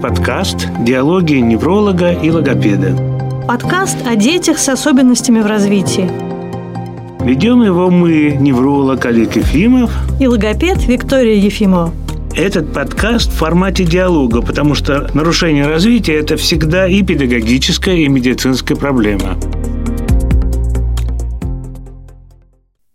подкаст «Диалоги невролога и логопеда». Подкаст о детях с особенностями в развитии. Ведем его мы, невролог Олег Ефимов и логопед Виктория Ефимова. Этот подкаст в формате диалога, потому что нарушение развития – это всегда и педагогическая, и медицинская проблема.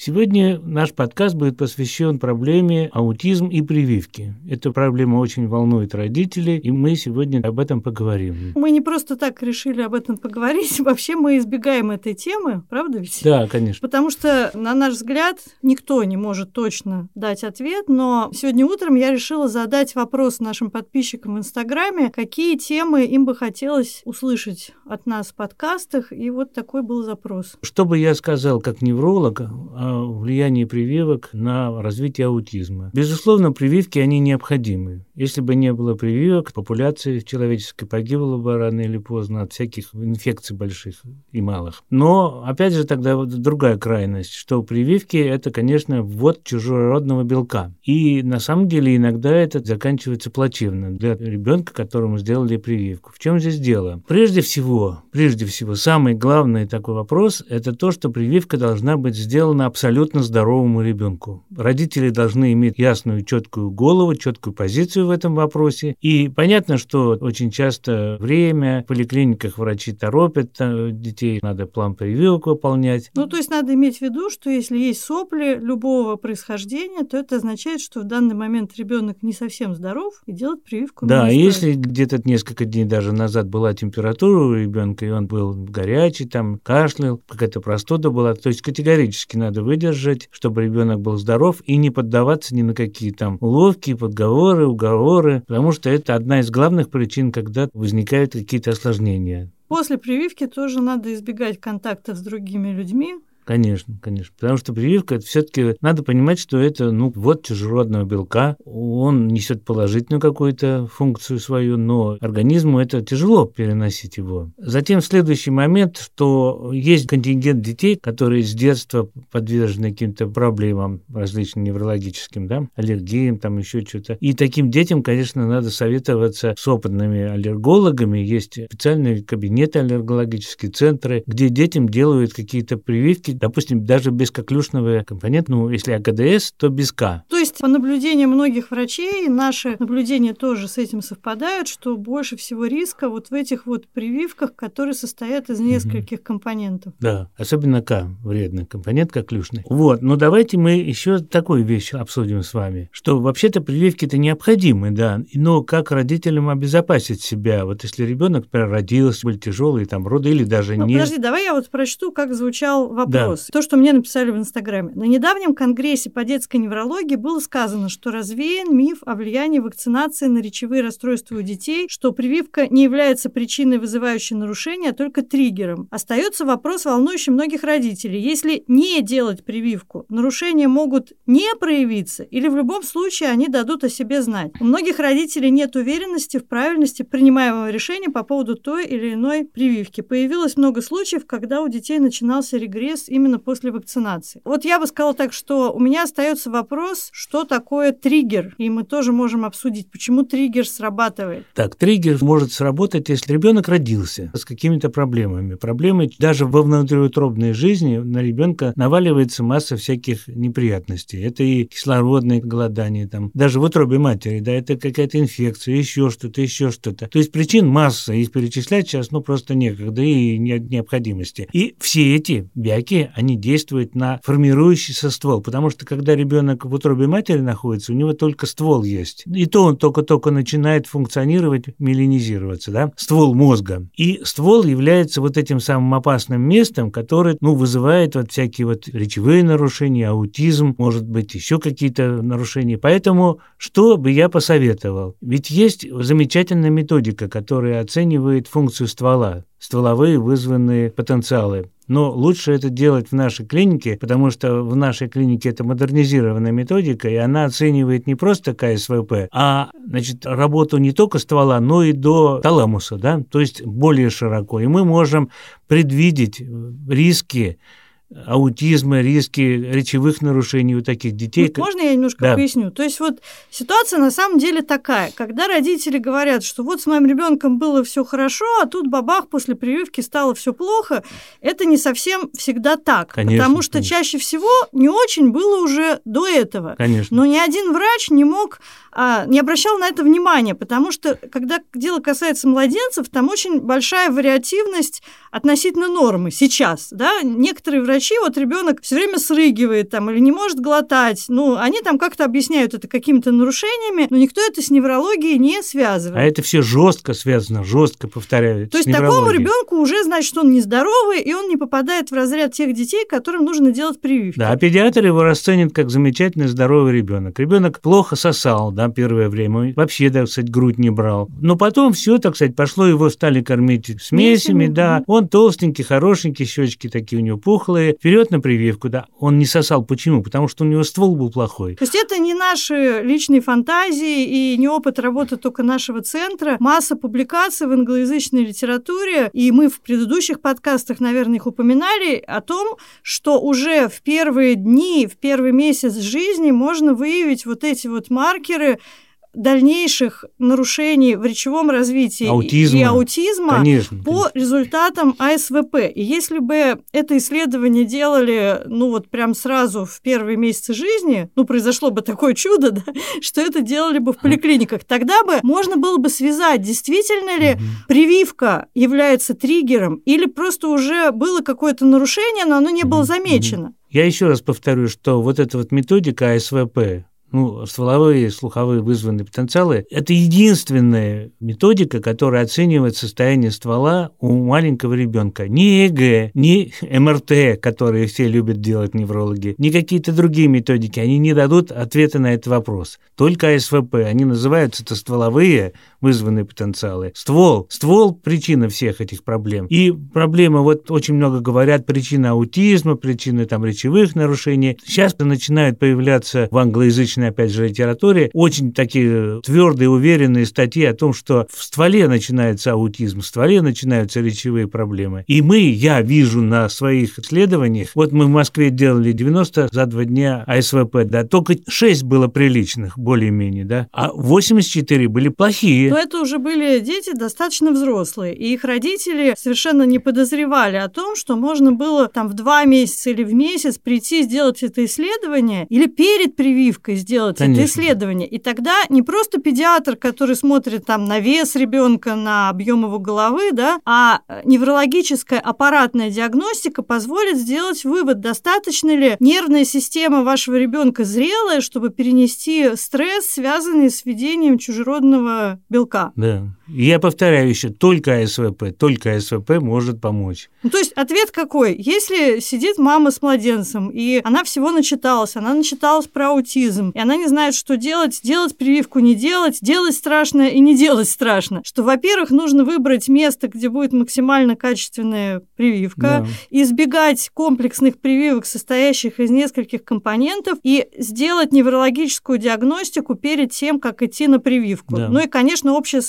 Сегодня наш подкаст будет посвящен проблеме аутизм и прививки. Эта проблема очень волнует родителей, и мы сегодня об этом поговорим. Мы не просто так решили об этом поговорить. Вообще мы избегаем этой темы, правда ведь? Да, конечно. Потому что, на наш взгляд, никто не может точно дать ответ, но сегодня утром я решила задать вопрос нашим подписчикам в Инстаграме, какие темы им бы хотелось услышать от нас в подкастах, и вот такой был запрос. Что бы я сказал как невролог о влияние прививок на развитие аутизма. Безусловно, прививки, они необходимы. Если бы не было прививок, популяция человеческой погибла бы рано или поздно от всяких инфекций больших и малых. Но, опять же, тогда вот другая крайность, что прививки – это, конечно, ввод чужеродного белка. И на самом деле иногда это заканчивается плачевно для ребенка, которому сделали прививку. В чем здесь дело? Прежде всего, прежде всего, самый главный такой вопрос – это то, что прививка должна быть сделана абсолютно здоровому ребенку. Родители должны иметь ясную, четкую голову, четкую позицию в этом вопросе. И понятно, что очень часто время, в поликлиниках врачи торопят э, детей, надо план прививок выполнять. Ну, то есть надо иметь в виду, что если есть сопли любого происхождения, то это означает, что в данный момент ребенок не совсем здоров и делать прививку. Да, если где-то несколько дней даже назад была температура у ребенка, и он был горячий, там кашлял, какая-то простуда была, то есть категорически надо выдержать, чтобы ребенок был здоров и не поддаваться ни на какие там уловки, подговоры, уговоры, потому что это одна из главных причин, когда возникают какие-то осложнения. После прививки тоже надо избегать контакта с другими людьми, Конечно, конечно. Потому что прививка, это все-таки надо понимать, что это, ну, вот чужеродного белка, он несет положительную какую-то функцию свою, но организму это тяжело переносить его. Затем следующий момент, что есть контингент детей, которые с детства подвержены каким-то проблемам различным неврологическим, да, аллергиям, там еще что-то. И таким детям, конечно, надо советоваться с опытными аллергологами. Есть специальные кабинеты аллергологические центры, где детям делают какие-то прививки допустим, даже без коклюшного компонента, ну, если АКДС, то без К. есть, по наблюдениям многих врачей, наши наблюдения тоже с этим совпадают, что больше всего риска вот в этих вот прививках, которые состоят из нескольких компонентов. Да, особенно К, вредный компонент коклюшный. Вот, но давайте мы еще такую вещь обсудим с вами, что вообще-то прививки-то необходимы, да, но как родителям обезопасить себя, вот если ребенок, например, родился, были тяжелые там роды или даже ну, не... Подожди, давай я вот прочту, как звучал вопрос. Да. То, что мне написали в Инстаграме. На недавнем конгрессе по детской неврологии было сказано, что развеян миф о влиянии вакцинации на речевые расстройства у детей, что прививка не является причиной, вызывающей нарушения, а только триггером. Остается вопрос, волнующий многих родителей. Если не делать прививку, нарушения могут не проявиться или в любом случае они дадут о себе знать. У многих родителей нет уверенности в правильности принимаемого решения по поводу той или иной прививки. Появилось много случаев, когда у детей начинался регресс именно после вакцинации. Вот я бы сказала так, что у меня остается вопрос, что такое триггер, и мы тоже можем обсудить, почему триггер срабатывает. Так, триггер может сработать, если ребенок родился с какими-то проблемами. Проблемы даже во внутриутробной жизни на ребенка наваливается масса всяких неприятностей. Это и кислородное голодание, там, даже в утробе матери, да, это какая-то инфекция, еще что-то, еще что-то. То есть причин масса, их перечислять сейчас, ну, просто некогда и нет необходимости. И все эти бяки, они действуют на формирующийся ствол, потому что когда ребенок в утробе матери находится, у него только ствол есть. И то он только-только начинает функционировать, меланизироваться, да, ствол мозга. И ствол является вот этим самым опасным местом, которое, ну, вызывает вот всякие вот речевые нарушения, аутизм, может быть, еще какие-то нарушения. Поэтому что бы я посоветовал? Ведь есть замечательная методика, которая оценивает функцию ствола стволовые вызванные потенциалы. Но лучше это делать в нашей клинике, потому что в нашей клинике это модернизированная методика, и она оценивает не просто КСВП, а значит, работу не только ствола, но и до таламуса, да, то есть более широко. И мы можем предвидеть риски аутизма, риски речевых нарушений у таких детей. Вот можно я немножко да. поясню? То есть вот ситуация на самом деле такая, когда родители говорят, что вот с моим ребенком было все хорошо, а тут бабах после прививки стало все плохо, это не совсем всегда так, конечно, потому что конечно. чаще всего не очень было уже до этого. Конечно. Но ни один врач не мог а, не обращал на это внимания, потому что, когда дело касается младенцев, там очень большая вариативность относительно нормы сейчас, да, некоторые врачи, вот ребенок все время срыгивает там или не может глотать, ну, они там как-то объясняют это какими-то нарушениями, но никто это с неврологией не связывает. А это все жестко связано, жестко повторяю. То есть такому ребенку уже значит, что он нездоровый, и он не попадает в разряд тех детей, которым нужно делать прививки. Да, а педиатр его расценит как замечательный здоровый ребенок. Ребенок плохо сосал, да, первое время. Вообще, так сказать, грудь не брал. Но потом все, так сказать, пошло, его стали кормить смесями, смесями да. Он толстенький, хорошенький, щечки такие у него пухлые. Вперед на прививку, да. Он не сосал. Почему? Потому что у него ствол был плохой. То есть это не наши личные фантазии и не опыт работы только нашего центра. Масса публикаций в англоязычной литературе, и мы в предыдущих подкастах, наверное, их упоминали, о том, что уже в первые дни, в первый месяц жизни можно выявить вот эти вот маркеры, дальнейших нарушений в речевом развитии аутизма. и аутизма конечно, по конечно. результатам АСВП. И если бы это исследование делали, ну вот прям сразу в первые месяцы жизни, ну произошло бы такое чудо, да, что это делали бы в поликлиниках, тогда бы можно было бы связать, действительно ли угу. прививка является триггером или просто уже было какое-то нарушение, но оно не было замечено. Я еще раз повторю, что вот эта вот методика АСВП, ну, стволовые слуховые вызванные потенциалы – это единственная методика, которая оценивает состояние ствола у маленького ребенка. Не ЭГ, не МРТ, которые все любят делать неврологи, не какие-то другие методики. Они не дадут ответа на этот вопрос. Только АСВП. Они называются это стволовые вызванные потенциалы. Ствол. Ствол – причина всех этих проблем. И проблема, вот очень много говорят, причина аутизма, причины там речевых нарушений. Сейчас начинают появляться в англоязычном научной, опять же, литературе очень такие твердые, уверенные статьи о том, что в стволе начинается аутизм, в стволе начинаются речевые проблемы. И мы, я вижу на своих исследованиях, вот мы в Москве делали 90 за два дня АСВП, да, только 6 было приличных, более-менее, да, а 84 были плохие. Но это уже были дети достаточно взрослые, и их родители совершенно не подозревали о том, что можно было там в два месяца или в месяц прийти сделать это исследование или перед прививкой сделать Конечно. это исследование. И тогда не просто педиатр, который смотрит там на вес ребенка, на объем его головы, да, а неврологическая аппаратная диагностика позволит сделать вывод, достаточно ли нервная система вашего ребенка зрелая, чтобы перенести стресс, связанный с введением чужеродного белка. Да. Я повторяю еще, только СВП, только СВП может помочь. Ну, то есть ответ какой? Если сидит мама с младенцем, и она всего начиталась, она начиталась про аутизм, и она не знает, что делать, делать прививку, не делать, делать страшно и не делать страшно. Что, во-первых, нужно выбрать место, где будет максимально качественная прививка, да. избегать комплексных прививок, состоящих из нескольких компонентов, и сделать неврологическую диагностику перед тем, как идти на прививку. Да. Ну и, конечно, общее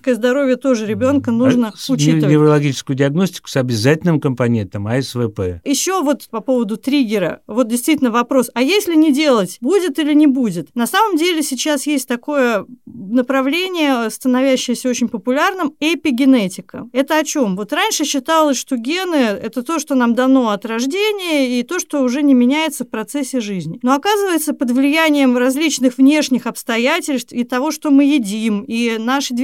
соматическое здоровье тоже ребенка нужно а учитывать. Неврологическую диагностику с обязательным компонентом АСВП. Еще вот по поводу триггера. Вот действительно вопрос, а если не делать, будет или не будет? На самом деле сейчас есть такое направление, становящееся очень популярным, эпигенетика. Это о чем? Вот раньше считалось, что гены – это то, что нам дано от рождения, и то, что уже не меняется в процессе жизни. Но оказывается, под влиянием различных внешних обстоятельств и того, что мы едим, и нашей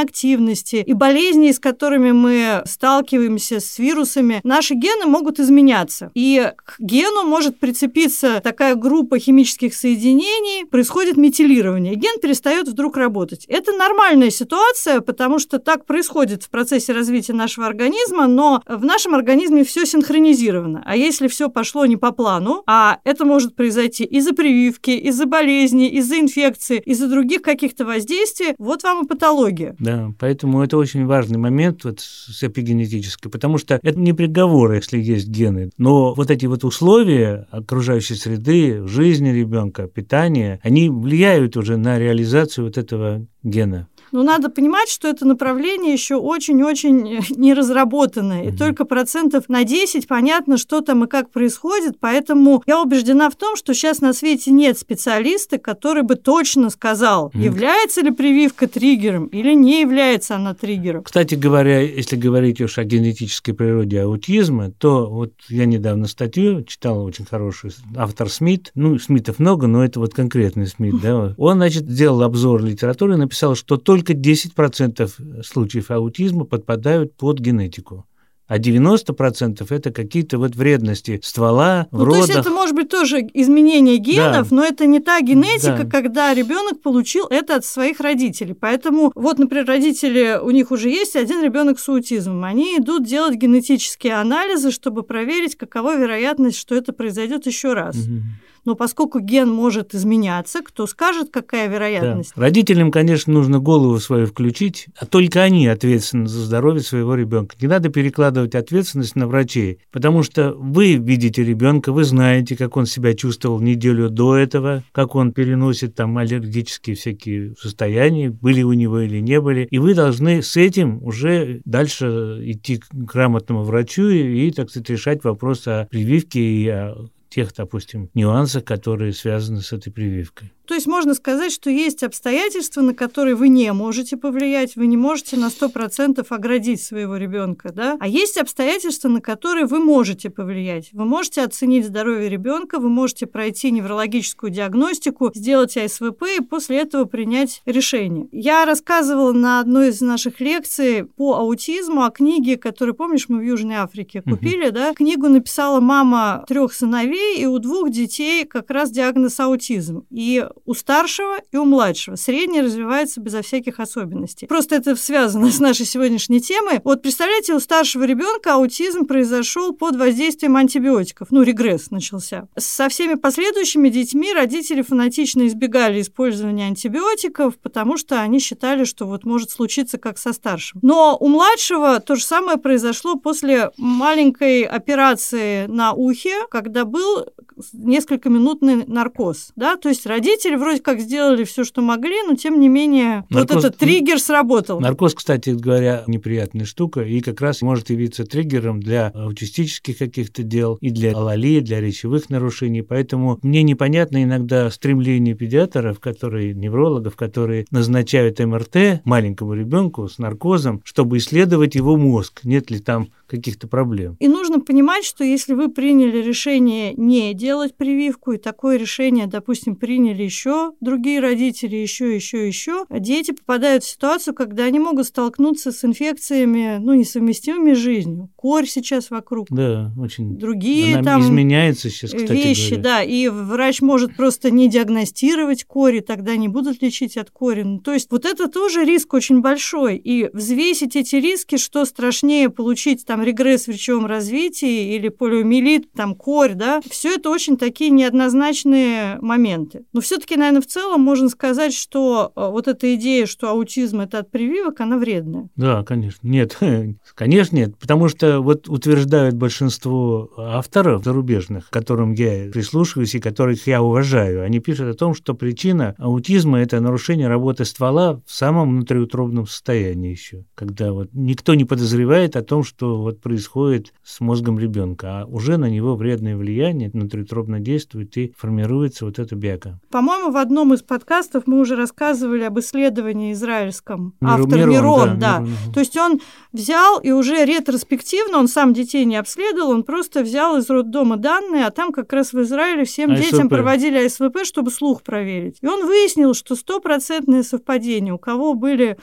двигательной активности, и болезней, с которыми мы сталкиваемся с вирусами, наши гены могут изменяться. И к гену может прицепиться такая группа химических соединений, происходит метилирование. Ген перестает вдруг работать. Это нормальная ситуация, потому что так происходит в процессе развития нашего организма, но в нашем организме все синхронизировано. А если все пошло не по плану, а это может произойти из-за прививки, из-за болезни, из-за инфекции, из-за других каких-то воздействий, вот вам и патология. Да, поэтому это очень важный момент вот с эпигенетической, потому что это не приговор, если есть гены, но вот эти вот условия окружающей среды, жизни ребенка, питания, они влияют уже на реализацию вот этого гена. Но надо понимать, что это направление еще очень-очень не разработанное. И только процентов на 10 понятно, что там и как происходит. Поэтому я убеждена в том, что сейчас на свете нет специалиста, который бы точно сказал, является ли прививка триггером или не является она триггером. Кстати говоря, если говорить уж о генетической природе аутизма, то вот я недавно статью читал очень хорошую, автор Смит, ну, Смитов много, но это вот конкретный Смит, да, он, значит, сделал обзор литературы и написал, что только только 10% случаев аутизма подпадают под генетику а 90% это какие-то вот вредности ствола, ну, родах. То есть это может быть тоже изменение генов, да. но это не та генетика, да. когда ребенок получил это от своих родителей. Поэтому вот, например, родители, у них уже есть один ребенок с аутизмом. Они идут делать генетические анализы, чтобы проверить, какова вероятность, что это произойдет еще раз. Угу но поскольку ген может изменяться, кто скажет, какая вероятность? Да. Родителям, конечно, нужно голову свою включить, а только они ответственны за здоровье своего ребенка. Не надо перекладывать ответственность на врачей, потому что вы видите ребенка, вы знаете, как он себя чувствовал неделю до этого, как он переносит там аллергические всякие состояния, были у него или не были, и вы должны с этим уже дальше идти к грамотному врачу и, и так сказать, решать вопрос о прививке и о тех, допустим, нюансах, которые связаны с этой прививкой. То есть можно сказать, что есть обстоятельства, на которые вы не можете повлиять, вы не можете на 100% оградить своего ребенка, да? А есть обстоятельства, на которые вы можете повлиять. Вы можете оценить здоровье ребенка, вы можете пройти неврологическую диагностику, сделать АСВП и после этого принять решение. Я рассказывала на одной из наших лекций по аутизму о книге, которую, помнишь, мы в Южной Африке купили, угу. да? Книгу написала мама трех сыновей, и у двух детей как раз диагноз аутизм. И у старшего и у младшего. Средний развивается безо всяких особенностей. Просто это связано с нашей сегодняшней темой. Вот представляете, у старшего ребенка аутизм произошел под воздействием антибиотиков. Ну, регресс начался. Со всеми последующими детьми родители фанатично избегали использования антибиотиков, потому что они считали, что вот может случиться как со старшим. Но у младшего то же самое произошло после маленькой операции на ухе, когда был несколько минутный наркоз. Да? То есть родители родители вроде как сделали все, что могли, но тем не менее наркоз... вот этот триггер сработал. Наркоз, кстати говоря, неприятная штука, и как раз может явиться триггером для аутистических каких-то дел, и для алалии, для речевых нарушений. Поэтому мне непонятно иногда стремление педиатров, которые, неврологов, которые назначают МРТ маленькому ребенку с наркозом, чтобы исследовать его мозг, нет ли там каких-то проблем. И нужно понимать, что если вы приняли решение не делать прививку, и такое решение, допустим, приняли еще другие родители, еще, еще, еще, дети попадают в ситуацию, когда они могут столкнуться с инфекциями, ну, несовместимыми с жизнью. Корь сейчас вокруг. Да, очень. Другие Она там изменяется сейчас, кстати вещи, говоря. да, и врач может просто не диагностировать кори, тогда не будут лечить от кори. Ну, то есть вот это тоже риск очень большой. И взвесить эти риски, что страшнее получить там регресс в речевом развитии или полиомиелит, там корь, да, все это очень такие неоднозначные моменты. Но все-таки, наверное, в целом можно сказать, что э, вот эта идея, что аутизм это от прививок, она вредная. Да, конечно. Нет, конечно нет, потому что вот утверждают большинство авторов зарубежных, к которым я прислушиваюсь и которых я уважаю, они пишут о том, что причина аутизма – это нарушение работы ствола в самом внутриутробном состоянии еще, когда вот никто не подозревает о том, что вот происходит с мозгом ребенка, а уже на него вредное влияние внутриутробно действует и формируется вот эта бяка. По-моему, в одном из подкастов мы уже рассказывали об исследовании израильском. Мир, Автор Мирон, Мирон да. да. Мирон. То есть он взял и уже ретроспективно, он сам детей не обследовал, он просто взял из роддома данные, а там как раз в Израиле всем АСВП. детям проводили АСВП, чтобы слух проверить. И он выяснил, что стопроцентное совпадение, у кого были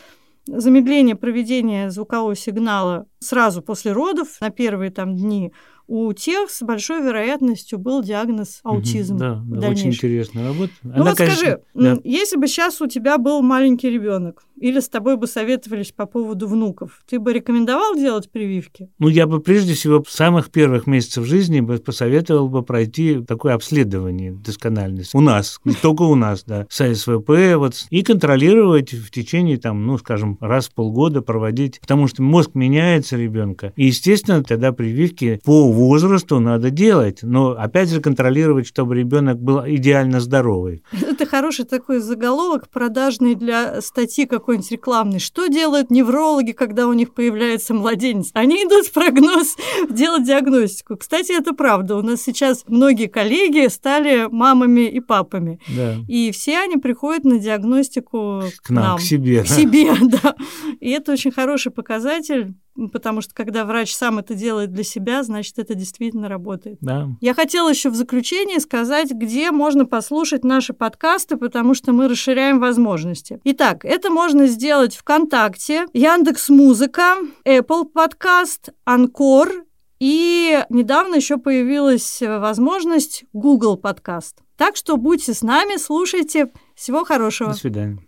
замедление проведения звукового сигнала сразу после родов на первые там дни у тех с большой вероятностью был диагноз аутизм. Угу, да, да очень интересная работа. Ну Она, вот конечно, скажи, да. если бы сейчас у тебя был маленький ребенок, или с тобой бы советовались по поводу внуков. Ты бы рекомендовал делать прививки? Ну, я бы прежде всего с самых первых месяцев жизни бы посоветовал бы пройти такое обследование доскональности. У нас, не только у нас, да, с СВП, вот, и контролировать в течение, там, ну, скажем, раз в полгода проводить, потому что мозг меняется ребенка. И, естественно, тогда прививки по возрасту надо делать, но, опять же, контролировать, чтобы ребенок был идеально здоровый. Это хороший такой заголовок, продажный для статьи какой-нибудь рекламной. Что делают неврологи, когда у них появляется младенец? Они идут в прогноз делать диагностику. Кстати, это правда. У нас сейчас многие коллеги стали мамами и папами. Да. И все они приходят на диагностику к нам, нам. к себе. К себе, да. И это очень хороший показатель потому что когда врач сам это делает для себя, значит, это действительно работает. Да. Я хотела еще в заключение сказать, где можно послушать наши подкасты, потому что мы расширяем возможности. Итак, это можно сделать ВКонтакте, Яндекс Музыка, Apple Подкаст, Анкор и недавно еще появилась возможность Google Подкаст. Так что будьте с нами, слушайте. Всего хорошего. До свидания.